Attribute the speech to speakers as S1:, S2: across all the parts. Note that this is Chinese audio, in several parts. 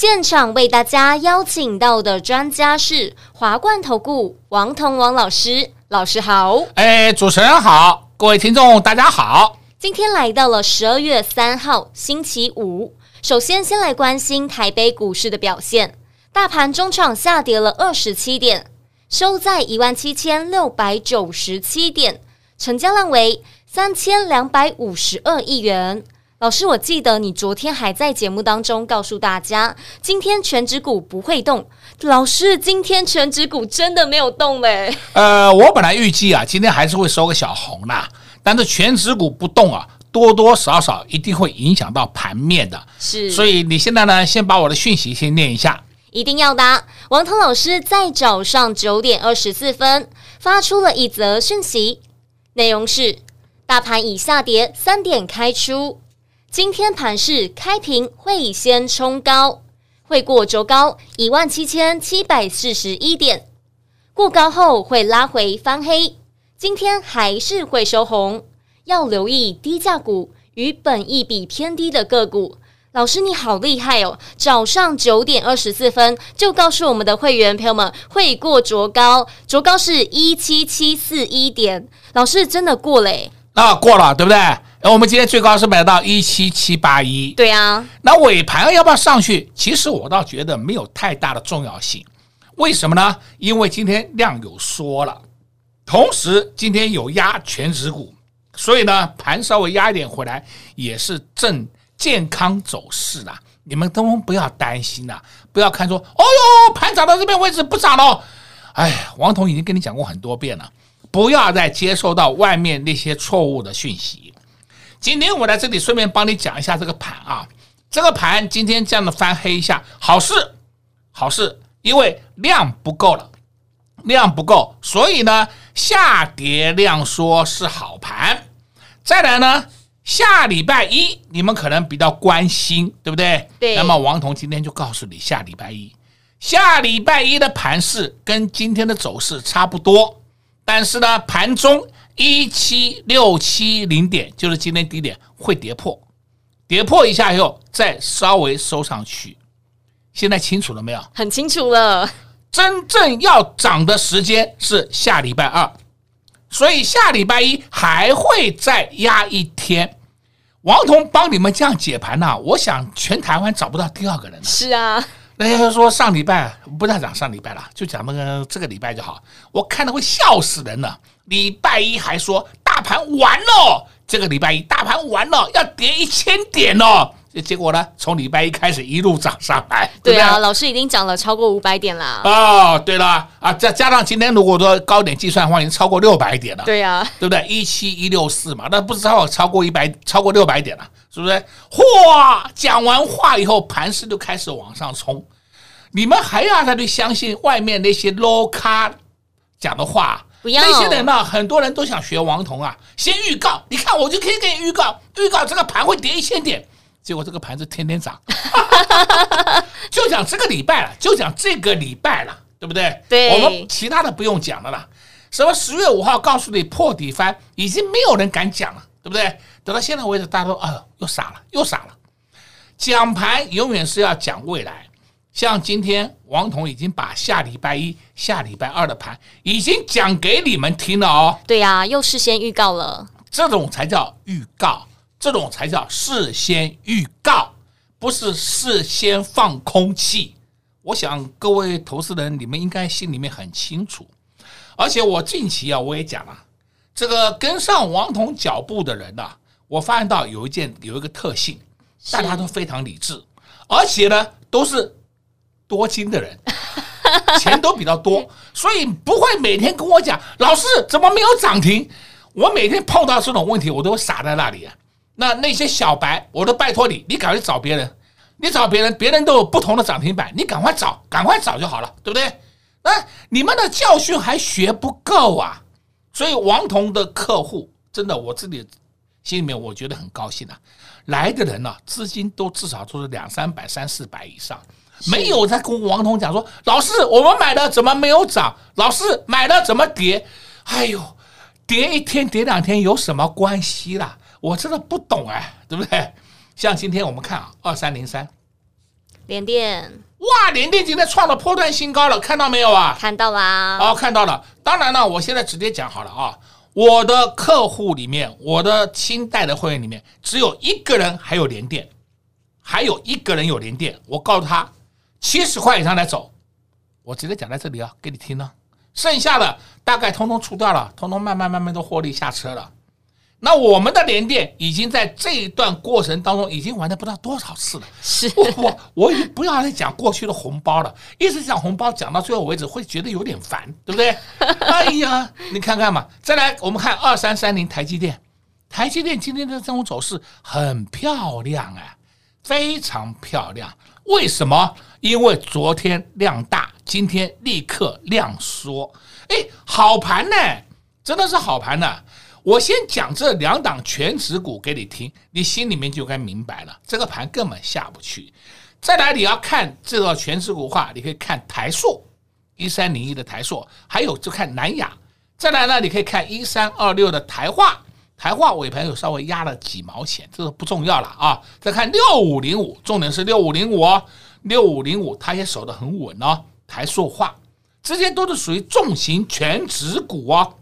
S1: 现场为大家邀请到的专家是华冠投顾王彤王老师，老师好。
S2: 哎，主持人好，各位听众大家好。
S1: 今天来到了十二月三号星期五，首先先来关心台北股市的表现。大盘中场下跌了二十七点，收在一万七千六百九十七点，成交量为三千两百五十二亿元。老师，我记得你昨天还在节目当中告诉大家，今天全指股不会动。老师，今天全指股真的没有动嘞？
S2: 呃，我本来预计啊，今天还是会收个小红啦。但是全指股不动啊，多多少少一定会影响到盘面的。
S1: 是，
S2: 所以你现在呢，先把我的讯息先念一下。
S1: 一定要答。王涛老师在早上九点二十四分发出了一则讯息，内容是：大盘已下跌三点开出，今天盘势开平会先冲高，会过周高一万七千七百四十一点，过高后会拉回翻黑。今天还是会收红，要留意低价股与本益比偏低的个股。老师你好厉害哦！早上九点二十四分就告诉我们的会员朋友们会过卓高，卓高是一七七四一点。老师真的过嘞？
S2: 啊，过了，对不对？我们今天最高是买到一七七八一。
S1: 对啊，
S2: 那尾盘要不要上去？其实我倒觉得没有太大的重要性。为什么呢？因为今天量有缩了。同时，今天有压全指股，所以呢，盘稍微压一点回来也是正健康走势啦。你们都不要担心啦，不要看说，哦哟，盘涨到这边位置不涨了。哎，王彤已经跟你讲过很多遍了，不要再接受到外面那些错误的讯息。今天我在这里顺便帮你讲一下这个盘啊，这个盘今天这样的翻黑一下，好事，好事，因为量不够了。量不够，所以呢，下跌量缩是好盘。再来呢，下礼拜一你们可能比较关心，对不对？
S1: 对。
S2: 那么王彤今天就告诉你，下礼拜一，下礼拜一的盘势跟今天的走势差不多，但是呢，盘中一七六七零点就是今天低点会跌破，跌破一下以后再稍微收上去。现在清楚了没有？
S1: 很清楚了。
S2: 真正要涨的时间是下礼拜二，所以下礼拜一还会再压一天。王彤帮你们这样解盘呢、啊，我想全台湾找不到第二个人了。
S1: 是啊，
S2: 那要说上礼拜不再讲上礼拜了，就讲那个这个礼拜就好。我看到会笑死人了。礼拜一还说大盘完了，这个礼拜一大盘完了，要跌一千点哦。结果呢？从礼拜一开始一路涨上来，
S1: 对啊，老师已经涨了超过五百点了。
S2: 哦，对了啊，再加上今天如果说高点计算的话，已经超过六百点了。
S1: 对呀，
S2: 对不对？一七一六四嘛，那不知道超过一百，超过六百点了，是不是？嚯！讲完话以后，盘势就开始往上冲。你们还要再去相信外面那些 low 咖讲的话？
S1: 不要。
S2: 那些人呢？很多人都想学王彤啊，先预告，你看我就可以给你预告，预告这个盘会跌一千点。结果这个盘子天天涨，就讲这个礼拜了，就讲这个礼拜了，对不对？
S1: 对，
S2: 我们其他的不用讲了啦。什么十月五号告诉你破底翻，已经没有人敢讲了，对不对？等到现在为止，大家都啊、呃，又傻了，又傻了。讲盘永远是要讲未来，像今天王彤已经把下礼拜一、下礼拜二的盘已经讲给你们听了哦。
S1: 对呀、啊，又事先预告了，
S2: 这种才叫预告。这种才叫事先预告，不是事先放空气。我想各位投资人，你们应该心里面很清楚。而且我近期啊，我也讲了，这个跟上王彤脚步的人呐，我发现到有一件有一个特性，大家都非常理智，而且呢都是多金的人，钱都比较多，所以不会每天跟我讲，老师怎么没有涨停？我每天碰到这种问题，我都傻在那里啊。那那些小白，我都拜托你，你赶快找别人。你找别人，别人都有不同的涨停板，你赶快找，赶快找就好了，对不对？那你们的教训还学不够啊！所以王彤的客户真的，我自己心里面我觉得很高兴啊。来的人呢、资金都至少都是两三百、三四百以上，没有在跟王彤讲说，老师我们买的怎么没有涨？老师买的怎么跌？哎呦，跌一天跌两天有什么关系啦？我真的不懂哎，对不对？像今天我们看啊，二三零三，
S1: 联电，
S2: 哇，联电今天创了波段新高了，看到没有啊？
S1: 看到啦，
S2: 哦，看到了。当然了，我现在直接讲好了啊，我的客户里面，我的清代的会员里面，只有一个人还有连电，还有一个人有连电。我告诉他，七十块以上来走，我直接讲在这里啊，给你听呢。剩下的大概通通出掉了，通通慢慢慢慢都获利下车了。那我们的联电已经在这一段过程当中已经玩了不知道多少次了。
S1: 是
S2: 我我我已经不要再讲过去的红包了，一直讲红包讲到最后为止会觉得有点烦，对不对？哎呀，你看看嘛，再来我们看二三三零台积电，台积电今天的这种走势很漂亮哎，非常漂亮。为什么？因为昨天量大，今天立刻量缩。哎，好盘呢，真的是好盘呢。我先讲这两档全值股给你听，你心里面就该明白了，这个盘根本下不去。再来，你要看这个全值股的话，你可以看台塑一三零一的台塑，还有就看南亚。再来呢，你可以看一三二六的台化，台化尾盘有稍微压了几毛钱，这个不重要了啊。再看六五零五，重点是六五零五哦，六五零五它也守得很稳哦。台塑化这些都是属于重型全值股哦。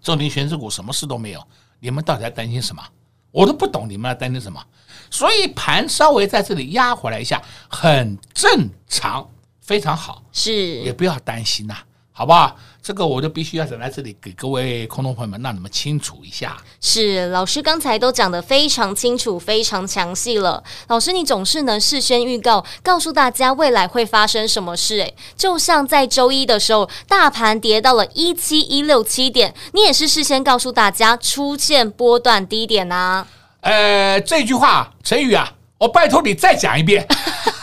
S2: 重型全值股什么事都没有，你们到底在担心什么？我都不懂你们在担心什么。所以盘稍微在这里压回来一下，很正常，非常好，
S1: 是
S2: 也不要担心呐、啊。好不好？这个我就必须要在这里给各位空头朋友们让你们清楚一下。
S1: 是老师刚才都讲得非常清楚、非常详细了。老师，你总是能事先预告，告诉大家未来会发生什么事。诶，就像在周一的时候，大盘跌到了一七一六七点，你也是事先告诉大家出现波段低点呐、啊。
S2: 呃，这句话成语啊。我拜托你再讲一遍，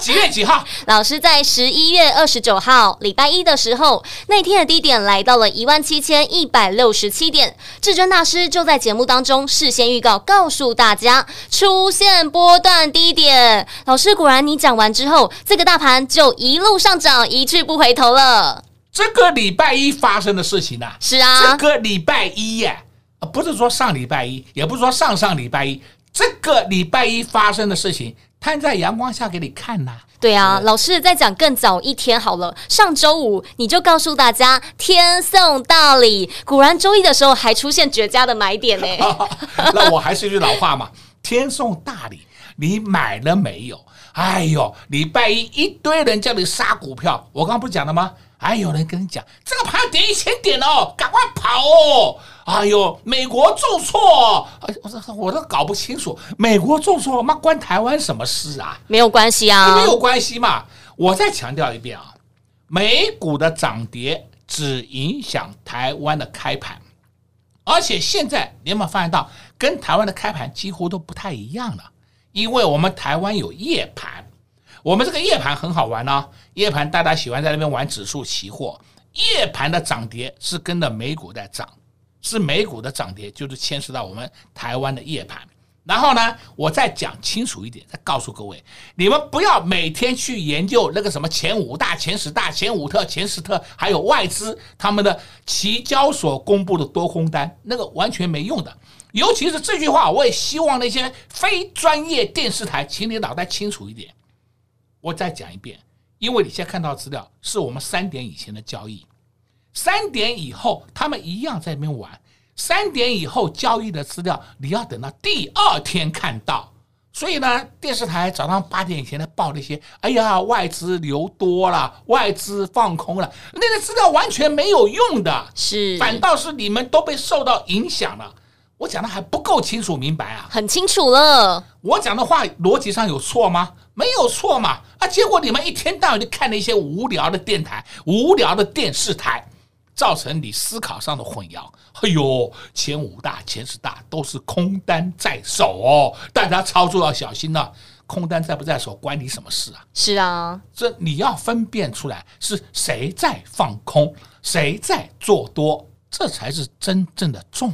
S2: 几月几号？
S1: 老师在十一月二十九号礼拜一的时候，那天的低点来到了一万七千一百六十七点。至尊大师就在节目当中事先预告，告诉大家出现波段低点。老师果然，你讲完之后，这个大盘就一路上涨，一去不回头了。
S2: 这个礼拜一发生的事情呢、啊？
S1: 是啊，
S2: 这个礼拜一呀，不是说上礼拜一，也不是说上上礼拜一。这个礼拜一发生的事情，摊在阳光下给你看呐、啊。
S1: 对啊，老师再讲更早一天好了。上周五你就告诉大家天送大礼，果然周一的时候还出现绝佳的买点呢。
S2: 那我还是一句老话嘛，天送大礼，你买了没有？哎呦，礼拜一一堆人叫你杀股票，我刚刚不讲了吗？还有人跟你讲，这个盘跌一千点哦，赶快跑哦！哎呦，美国重挫，我这我都搞不清楚，美国重挫，妈关台湾什么事啊？
S1: 没有关系啊，
S2: 没有关系嘛。我再强调一遍啊，美股的涨跌只影响台湾的开盘，而且现在你有没有发现到，跟台湾的开盘几乎都不太一样了，因为我们台湾有夜盘。我们这个夜盘很好玩呢、夜盘大家喜欢在那边玩指数期货，夜盘的涨跌是跟着美股在涨，是美股的涨跌就是牵涉到我们台湾的夜盘。然后呢，我再讲清楚一点，再告诉各位，你们不要每天去研究那个什么前五大、前十大、前五特、前十特，还有外资他们的期交所公布的多空单，那个完全没用的。尤其是这句话，我也希望那些非专业电视台，请你脑袋清楚一点。我再讲一遍，因为你现在看到资料是我们三点以前的交易，三点以后他们一样在那边玩，三点以后交易的资料你要等到第二天看到。所以呢，电视台早上八点以前的报那些，哎呀，外资流多了，外资放空了，那个资料完全没有用的，
S1: 是，
S2: 反倒是你们都被受到影响了。我讲的还不够清楚明白啊？
S1: 很清楚了。
S2: 我讲的话逻辑上有错吗？没有错嘛。啊，结果你们一天到晚就看那些无聊的电台、无聊的电视台，造成你思考上的混淆。哎呦，前五大、前十大都是空单在手哦，大家操作要小心了。空单在不在手，关你什么事啊？
S1: 是啊，
S2: 这你要分辨出来是谁在放空，谁在做多，这才是真正的重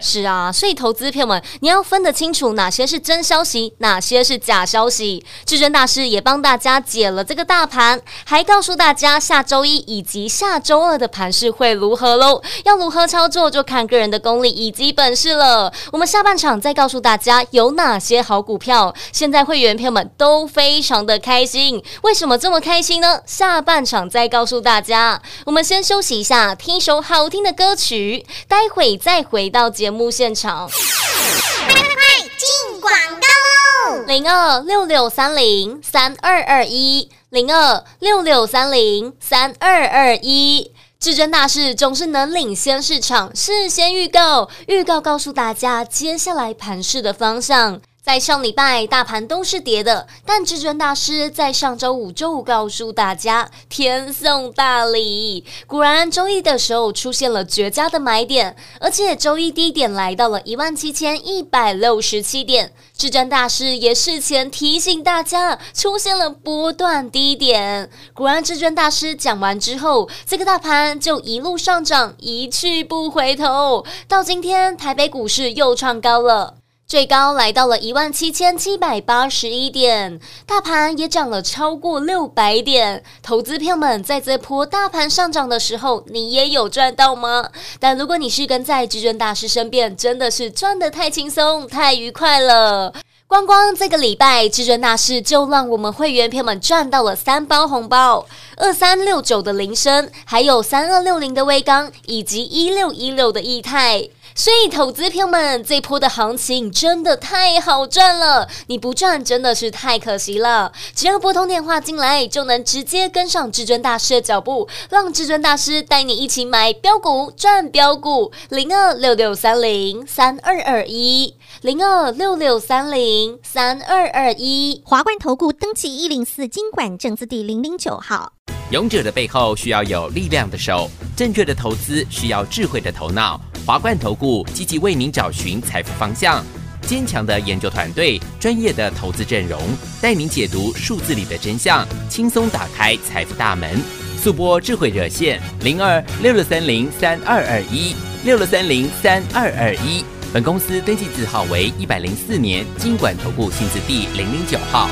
S1: 是啊，所以投资朋友们，你要分得清楚哪些是真消息，哪些是假消息。至尊大师也帮大家解了这个大盘，还告诉大家下周一以及下周二的盘势会如何喽。要如何操作，就看个人的功力以及本事了。我们下半场再告诉大家有哪些好股票。现在会员朋友们都非常的开心，为什么这么开心呢？下半场再告诉大家。我们先休息一下，听一首好听的歌曲，待会再回到。到节目现场，
S3: 快快快进广告喽！
S1: 零二六六三零三二二一，零二六六三零三二二一。至尊大事总是能领先市场，事先预告，预告告诉大家接下来盘势的方向。在上礼拜，大盘都是跌的，但至尊大师在上周五、周五告诉大家天送大礼，果然周一的时候出现了绝佳的买点，而且周一低点来到了一万七千一百六十七点。至尊大师也事前提醒大家，出现了波段低点，果然至尊大师讲完之后，这个大盘就一路上涨，一去不回头，到今天台北股市又创高了。最高来到了一万七千七百八十一点，大盘也涨了超过六百点。投资票们在这波大盘上涨的时候，你也有赚到吗？但如果你是跟在至尊大师身边，真的是赚得太轻松、太愉快了。光光这个礼拜，至尊大师就让我们会员票们赚到了三包红包：二三六九的铃声，还有三二六零的威刚，以及一六一六的益泰。所以，投资朋友们，这波的行情真的太好赚了，你不赚真的是太可惜了。只要拨通电话进来，就能直接跟上至尊大师的脚步，让至尊大师带你一起买标股赚标股。零二六六三零三二二一，零二六六三零三二二一。
S3: 华冠投顾登记一零四经管证字第零零九号。
S4: 勇者的背后需要有力量的手，正确的投资需要智慧的头脑。华冠投顾积极为您找寻财富方向，坚强的研究团队，专业的投资阵容，带您解读数字里的真相，轻松打开财富大门。速拨智慧热线零二六六三零三二二一六六三零三二二一。本公司登记字号为一百零四年金管投顾新字第零零九号。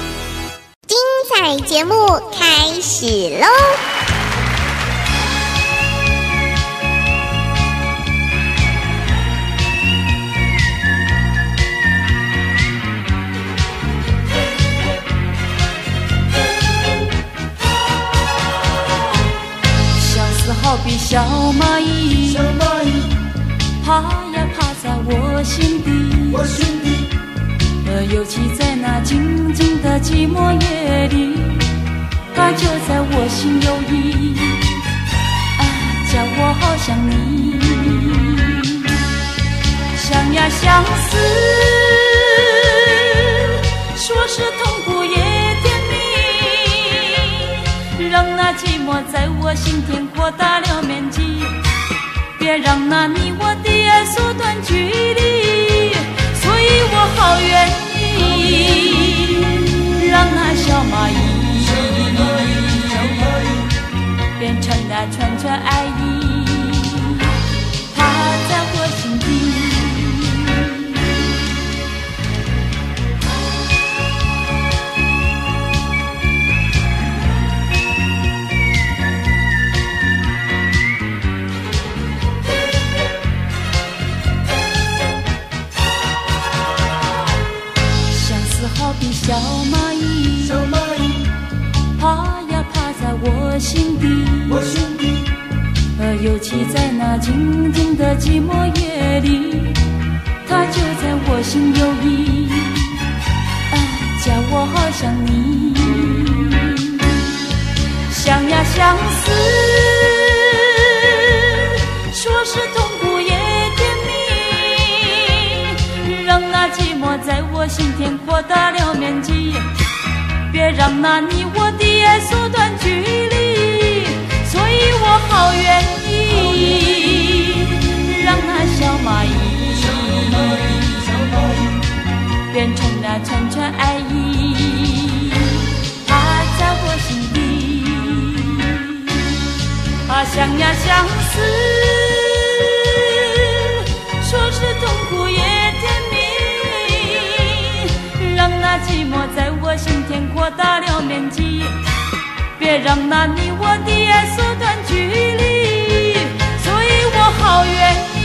S3: 精彩节目开始
S5: 喽！小蚂蚁，小蚂蚁爬呀爬在我心底，我心底。呃，尤其在那静静的寂寞夜里，它就在我心有意，啊，叫我好想你，想呀相思，说是痛苦也甜蜜，让那在我心田。扩大了面积，别让那你我的爱缩短距离，所以我好愿意让那小蚂蚁变成那串串爱意。变成了串串爱意。啊，在我心底，啊，想呀相思。说是痛苦也甜蜜，让那寂寞在我心田扩大了面积，别让那你我的爱缩短距离，所以我好愿意。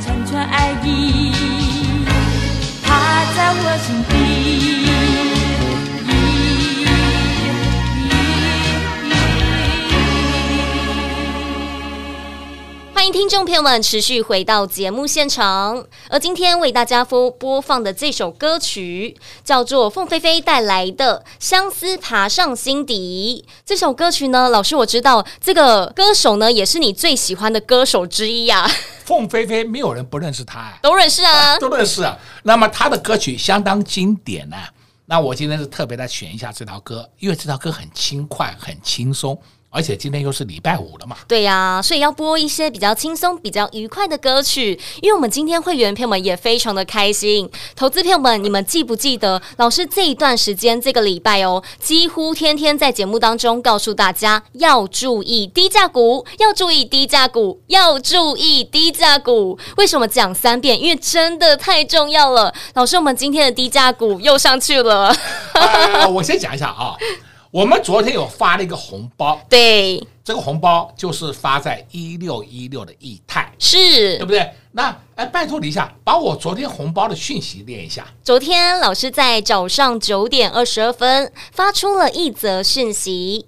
S5: 串串爱意，它在我心底。
S1: 迎听众朋友们持续回到节目现场，而今天为大家播播放的这首歌曲叫做凤飞飞带来的《相思爬上心底》。这首歌曲呢，老师我知道这个歌手呢也是你最喜欢的歌手之一呀、啊。
S2: 凤飞飞没有人不认识他、
S1: 都认识啊，
S2: 都认识啊。那么他的歌曲相当经典呢、那我今天是特别来选一下这条歌，因为这条歌很轻快，很轻松。而且今天又是礼拜五了嘛，
S1: 对呀、啊，所以要播一些比较轻松、比较愉快的歌曲。因为我们今天会员朋友们也非常的开心，投资朋友们，你们记不记得老师这一段时间这个礼拜哦，几乎天天在节目当中告诉大家要注意低价股，要注意低价股，要注意低价股。为什么讲三遍？因为真的太重要了。老师，我们今天的低价股又上去了。
S2: 呃、我先讲一下啊。我们昨天有发了一个红包，
S1: 对，
S2: 这个红包就是发在一六一六的易泰，
S1: 是
S2: 对不对？那哎，拜托你一下，把我昨天红包的讯息念一下。
S1: 昨天老师在早上九点二十二分发出了一则讯息，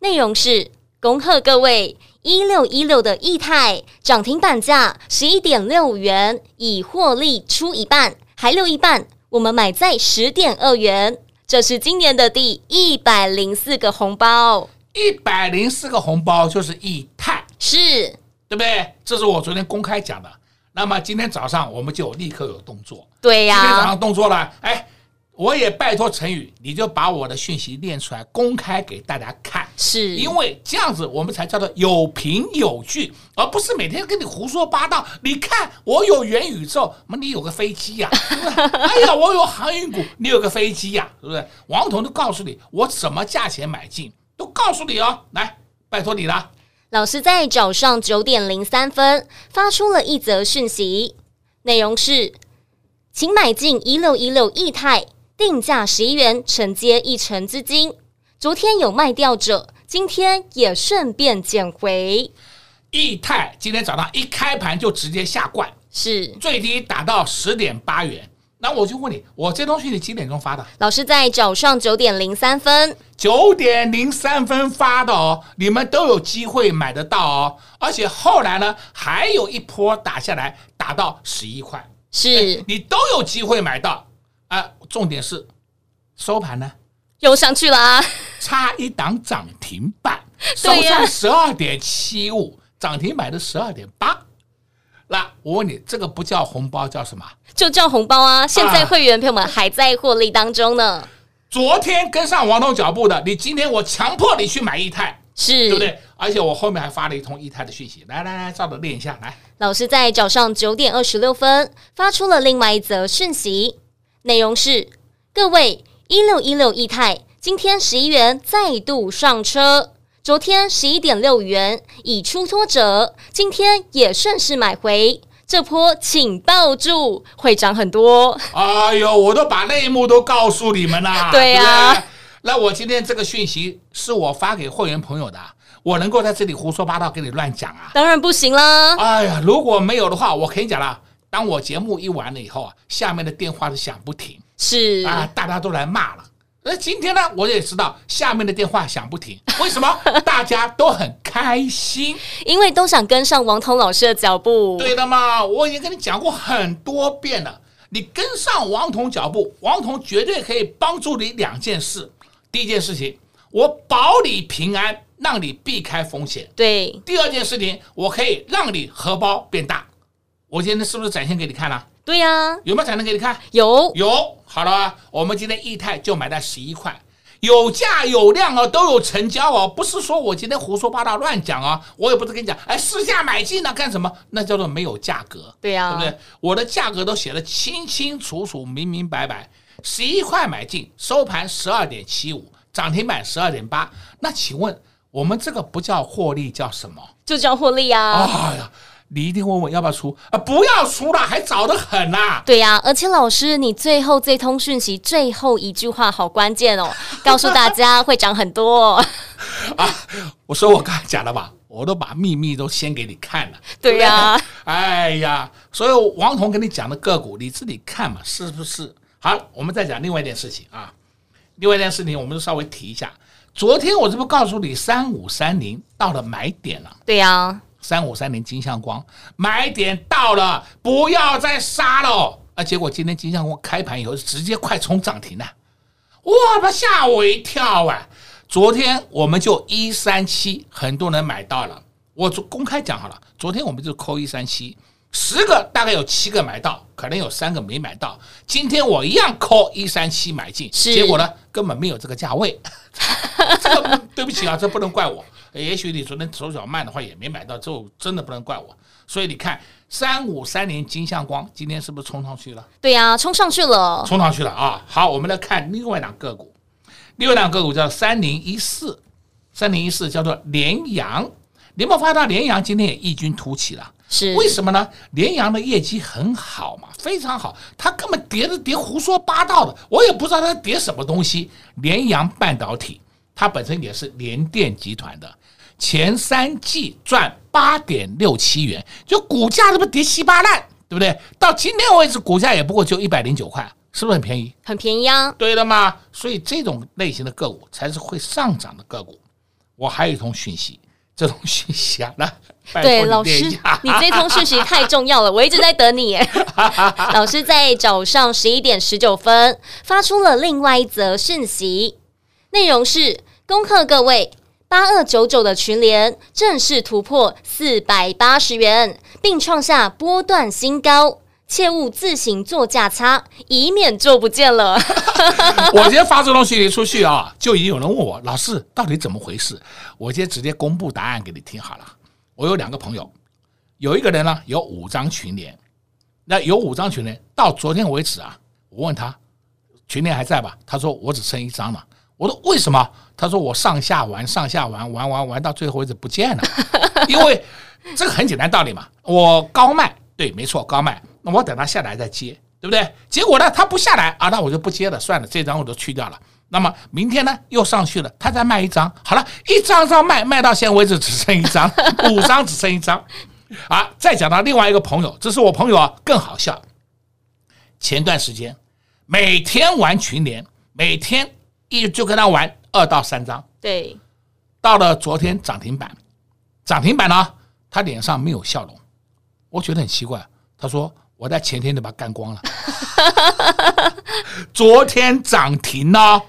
S1: 内容是：恭贺各位一六一六的易泰涨停板价十一点六五元，已获利出一半，还留一半，我们买在十点二元。这是今年的第一百零四个红包，
S2: 一百零四个红包就是一泰，
S1: 是
S2: 对不对？这是我昨天公开讲的。那么今天早上我们就立刻有动作，
S1: 对呀、啊，
S2: 今天早上动作了，哎。我也拜托陈宇，你就把我的讯息念出来，公开给大家看。
S1: 是，因
S2: 为这样子我们才叫做有凭有据，而不是每天跟你胡说八道。你看，我有元宇宙，你有个飞机呀、啊？哎呀，我有航运股，你有个飞机呀、啊？对不是？王彤都告诉你，我什么价钱买进，都告诉你哦。来，拜托你了。
S1: 老师在早上九点零三分发出了一则讯息，内容是，请买进一六一六驿泰。定价十一元，承接一成资金。昨天有卖掉者，今天也顺便捡回。
S2: 易泰今天早上一开盘就直接下灌，
S1: 是
S2: 最低打到十点八元。那我就问你，我这东西你几点钟发的？
S1: 老师在早上九点零三分，
S2: 九点零三分发的哦，你们都有机会买得到哦。而且后来呢，还有一波打下来，打到十一块，
S1: 是
S2: 你都有机会买到。啊，重点是收盘呢，
S1: 又上去了啊，
S2: 差一档涨停板，收在十二点七五，涨停板的十二点八。那我问你，这个不叫红包，叫什么？
S1: 就叫红包啊！现在会员朋友们还在获利当中呢。
S2: 啊，昨天跟上王东脚步的，你今天我强迫你去买一泰，
S1: 是
S2: 对不对？而且我后面还发了一通一泰的讯息，来来来，照着念一下来。
S1: 老师在早上九点二十六分发出了另外一则讯息。内容是：各位一六一六亿泰，今天十一元再度上车，昨天十一点六元已出脱者，今天也顺势买回，这波请抱住，会涨很多。
S2: 哎呦，我都把内幕都告诉你们了。
S1: 对呀、啊，
S2: 那我今天这个讯息是我发给会员朋友的，我能够在这里胡说八道跟你乱讲啊？
S1: 当然不行啦。
S2: 哎呀，如果没有的话，我可以讲了。当我节目一完了以后啊，下面的电话是响不停，
S1: 是
S2: 啊，大家都来骂了。那今天呢，我也知道下面的电话响不停，为什么？大家都很开心，
S1: 因为都想跟上王彤老师的脚步。
S2: 对的嘛，我已经跟你讲过很多遍了，你跟上王彤脚步，王彤绝对可以帮助你两件事。第一件事情，我保你平安，让你避开风险。
S1: 对。
S2: 第二件事情，我可以让你荷包变大。我今天是不是展现给你看了？
S1: 对呀、啊，
S2: 有没有展现给你看？
S1: 有
S2: 有，好了，我们今天易泰就买在十一块，有价有量哦，都有成交哦，不是说我今天胡说八道乱讲啊、哦，我也不是跟你讲，哎，市价买进了干什么？那叫做没有价格，
S1: 对呀、啊，
S2: 对不对？我的价格都写的清清楚楚、明明白白。十一块买进，收盘十二点七五，涨停板十二点八。那请问我们这个不叫获利，叫什么？
S1: 就叫获利呀！
S2: 哎呀，你一定问我要不要出啊？不要出了，还早得很呐、啊。
S1: 对呀、啊，而且老师，你最后这通讯息最后一句话好关键哦，告诉大家会涨很多、哦、
S2: 啊！我说我刚才讲了吧。我都把秘密都先给你看了，
S1: 对呀、啊，
S2: 哎呀，所以王彤跟你讲的个股，你自己看嘛，是不是？好，我们再讲另外一件事情啊，另外一件事情，我们就稍微提一下。昨天我这不告诉你，三五三零到了买点了，
S1: 对呀、啊，
S2: 三五三零金相光买点到了，不要再杀了啊！结果今天金相光开盘以后直接快冲涨停了，哇，他吓我一跳啊！昨天我们就一三七，很多人买到了。我公开讲好了，昨天我们就扣一三七，十个大概有七个买到，可能有三个没买到。今天我一样扣一三七买进，结果呢根本没有这个价位。这个对不起啊，这不能怪我。也许你昨天手脚慢的话也没买到，这真的不能怪我。所以你看，三五三零金相光今天是不是冲上去了？
S1: 对呀、啊，冲上去了，
S2: 冲上去了啊！好，我们来看另外两个个股。另外两个股叫三零一四，三零一四叫做联阳，你有没有发现联阳今天也异军突起了？
S1: 是
S2: 为什么呢？联阳的业绩很好嘛，非常好，它根本跌的跌胡说八道的，我也不知道它跌什么东西。联阳半导体，它本身也是联电集团的，前三季赚八点六七元，就股价这不跌稀巴烂，对不对？到今天为止，股价也不过就一百零九块。是不是很便宜？
S1: 很便宜啊！
S2: 对了嘛，所以这种类型的个股才是会上涨的个股。我还有一通讯息，这通讯息啊，那，
S1: 对老师，你这通讯息太重要了，我一直在等你。老师在早上十一点十九分发出了另外一则讯息，内容是恭贺各位八二九九的群联正式突破四百八十元，并创下波段新高。切勿自行做价差，以免做不见了。
S2: 我今天发这东西出去啊，就已经有人问我老师到底怎么回事。我今天直接公布答案给你听好了。我有两个朋友，有一个人呢有五张群联，那有五张群联，到昨天为止啊，我问他群联还在吧？他说我只剩一张了。我说为什么？他说我上下玩上下玩玩玩玩到最后为止不见了。因为这个很简单道理嘛，我高卖，对，没错，高卖。那我等他下来再接，对不对？结果呢，他不下来啊，那我就不接了，算了，这张我都去掉了。那么明天呢，又上去了，他再卖一张，好了，一张张卖，卖到现在为止只剩一张，五张只剩一张。啊，再讲到另外一个朋友，这是我朋友啊，更好笑。前段时间每天玩群联，每天一就跟他玩二到三张，
S1: 对，
S2: 到了昨天涨停板，涨停板呢，他脸上没有笑容，我觉得很奇怪，他说。我在前天就把它干光了，昨天涨停呢，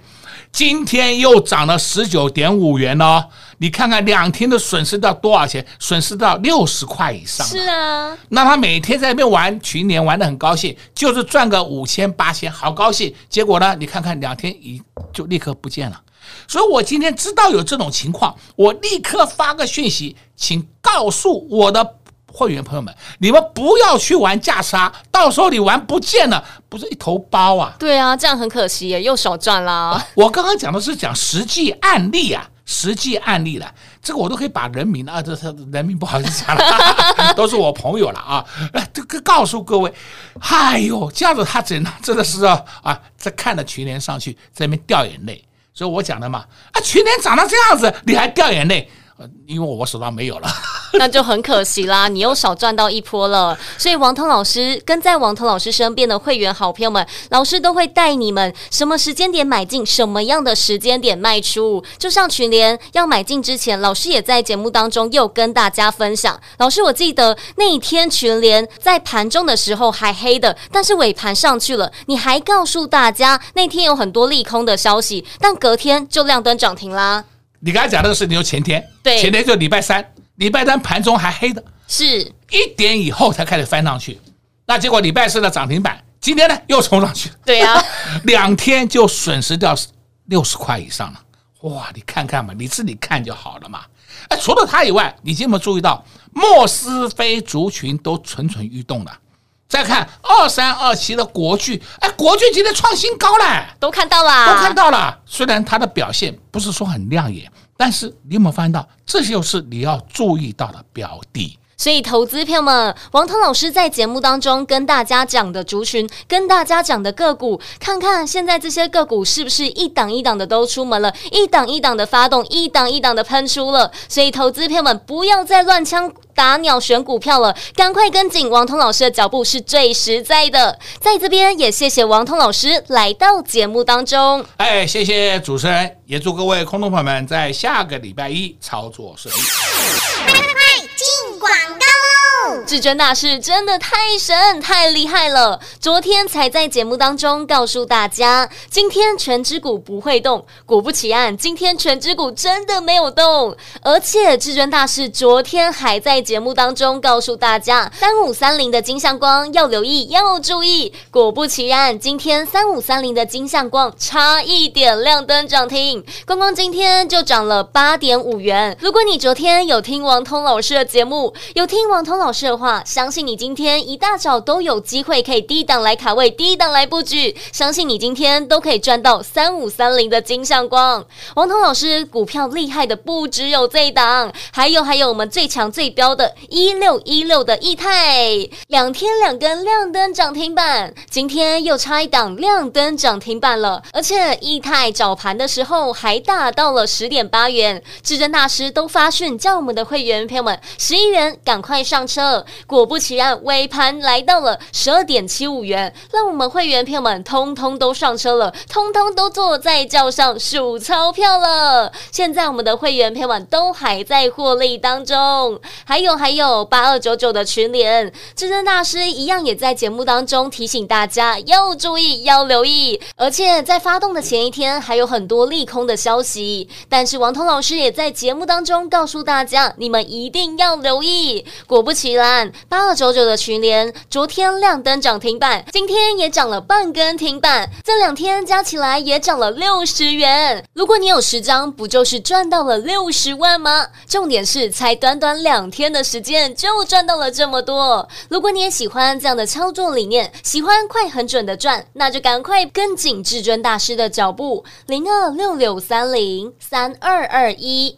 S2: 今天又涨了十九点五元呢。你看看两天的损失到多少钱？损失到六十块以上。
S1: 是啊，
S2: 那他每天在那边玩群联，玩的很高兴，就是赚个五千八千，好高兴。结果呢，你看看两天一就立刻不见了。所以我今天知道有这种情况，我立刻发个讯息，请告诉我的。会员朋友们，你们不要去玩价差，到时候你玩不见了，不是一头包啊？
S1: 对啊，这样很可惜耶，又少赚啦。
S2: 我刚刚讲的是讲实际案例啊，实际案例了，这个我都可以把人名啊，这这人名不好意思讲了，都是我朋友了啊。这个告诉各位，哎呦，这样子他真的真的是啊啊，在看着群联上去，在那边掉眼泪。所以我讲的嘛，啊，去年涨到这样子，你还掉眼泪？因为我手上没有了，
S1: 那就很可惜啦，你又少赚到一波了。所以王腾老师跟在王腾老师身边的会员好朋友们，老师都会带你们什么时间点买进，什么样的时间点卖出。就像群联要买进之前，老师也在节目当中又跟大家分享。老师，我记得那一天群联在盘中的时候还黑的，但是尾盘上去了，你还告诉大家那天有很多利空的消息，但隔天就亮灯涨停啦。
S2: 你刚才讲那个事情就前天，
S1: 对，
S2: 前天就礼拜三，礼拜三盘中还黑的，
S1: 是。
S2: 一点以后才开始翻上去，那结果礼拜四的涨停板，今天呢又冲上去，
S1: 对呀、啊，
S2: 两天就损失掉六十块以上了，哇，你看看嘛，你自己看就好了嘛。哎，除了它以外，你有没有注意到莫斯菲族群都蠢蠢欲动了？再看二三二七的国巨，哎，国巨今天创新高了，
S1: 都看到了，
S2: 都看到了。虽然它的表现不是说很亮眼，但是你有没有发现到，这就是你要注意到的标的。
S1: 所以，投资票们，王通老师在节目当中跟大家讲的族群，跟大家讲的个股，看看现在这些个股是不是一档一档的都出门了，一档一档的发动，一档一档的喷出了。所以，投资票们不要再乱枪打鸟选股票了，赶快跟紧王通老师的脚步是最实在的。在这边也谢谢王通老师来到节目当中。
S2: 哎，谢谢主持人，也祝各位空头朋友们在下个礼拜一操作顺利。
S3: 广告喽！至
S1: 尊大师真的太神太厉害了！昨天才在节目当中告诉大家，今天权值股不会动。果不其然，今天权值股真的没有动。而且至尊大师昨天还在节目当中告诉大家，三五三零的金像光要留意要注意。果不其然，今天三五三零的金像光差一点亮灯涨停，光光今天就涨了八点五元。如果你昨天有听王通老师的节目，有听王通老师的话，相信你今天一大早都有机会可以低档来卡位，低档来布局。相信你今天都可以赚到三五三零的金像光。王彤老师股票厉害的不只有这一档，还有还有我们最强最标的一六一六的易泰，两天两根亮灯涨停板，今天又差一档亮灯涨停板了。而且易泰早盘的时候还大到了十点八元，至尊大师都发讯叫我们的会员朋友们十一。元，赶快上车！果不其然，尾盘来到了十二点七五元，让我们会员朋友们通通都上车了，通通都坐在轿上数钞票了。现在我们的会员朋友们都还在获利当中，还有还有八二九九的群联，至尊大师一样也在节目当中提醒大家要注意，要留意。而且在发动的前一天还有很多利空的消息，但是王彤老师也在节目当中告诉大家，你们一定要留意。果不其然，八二九九的群联昨天亮灯涨停板，今天也涨了半根停板，这两天加起来也涨了六十元。如果你有十张，不就是赚到了六十万吗？重点是才短短两天的时间就赚到了这么多。如果你也喜欢这样的操作理念，喜欢快很准的赚，那就赶快跟紧至尊大师的脚步，零二六六三零三二二一。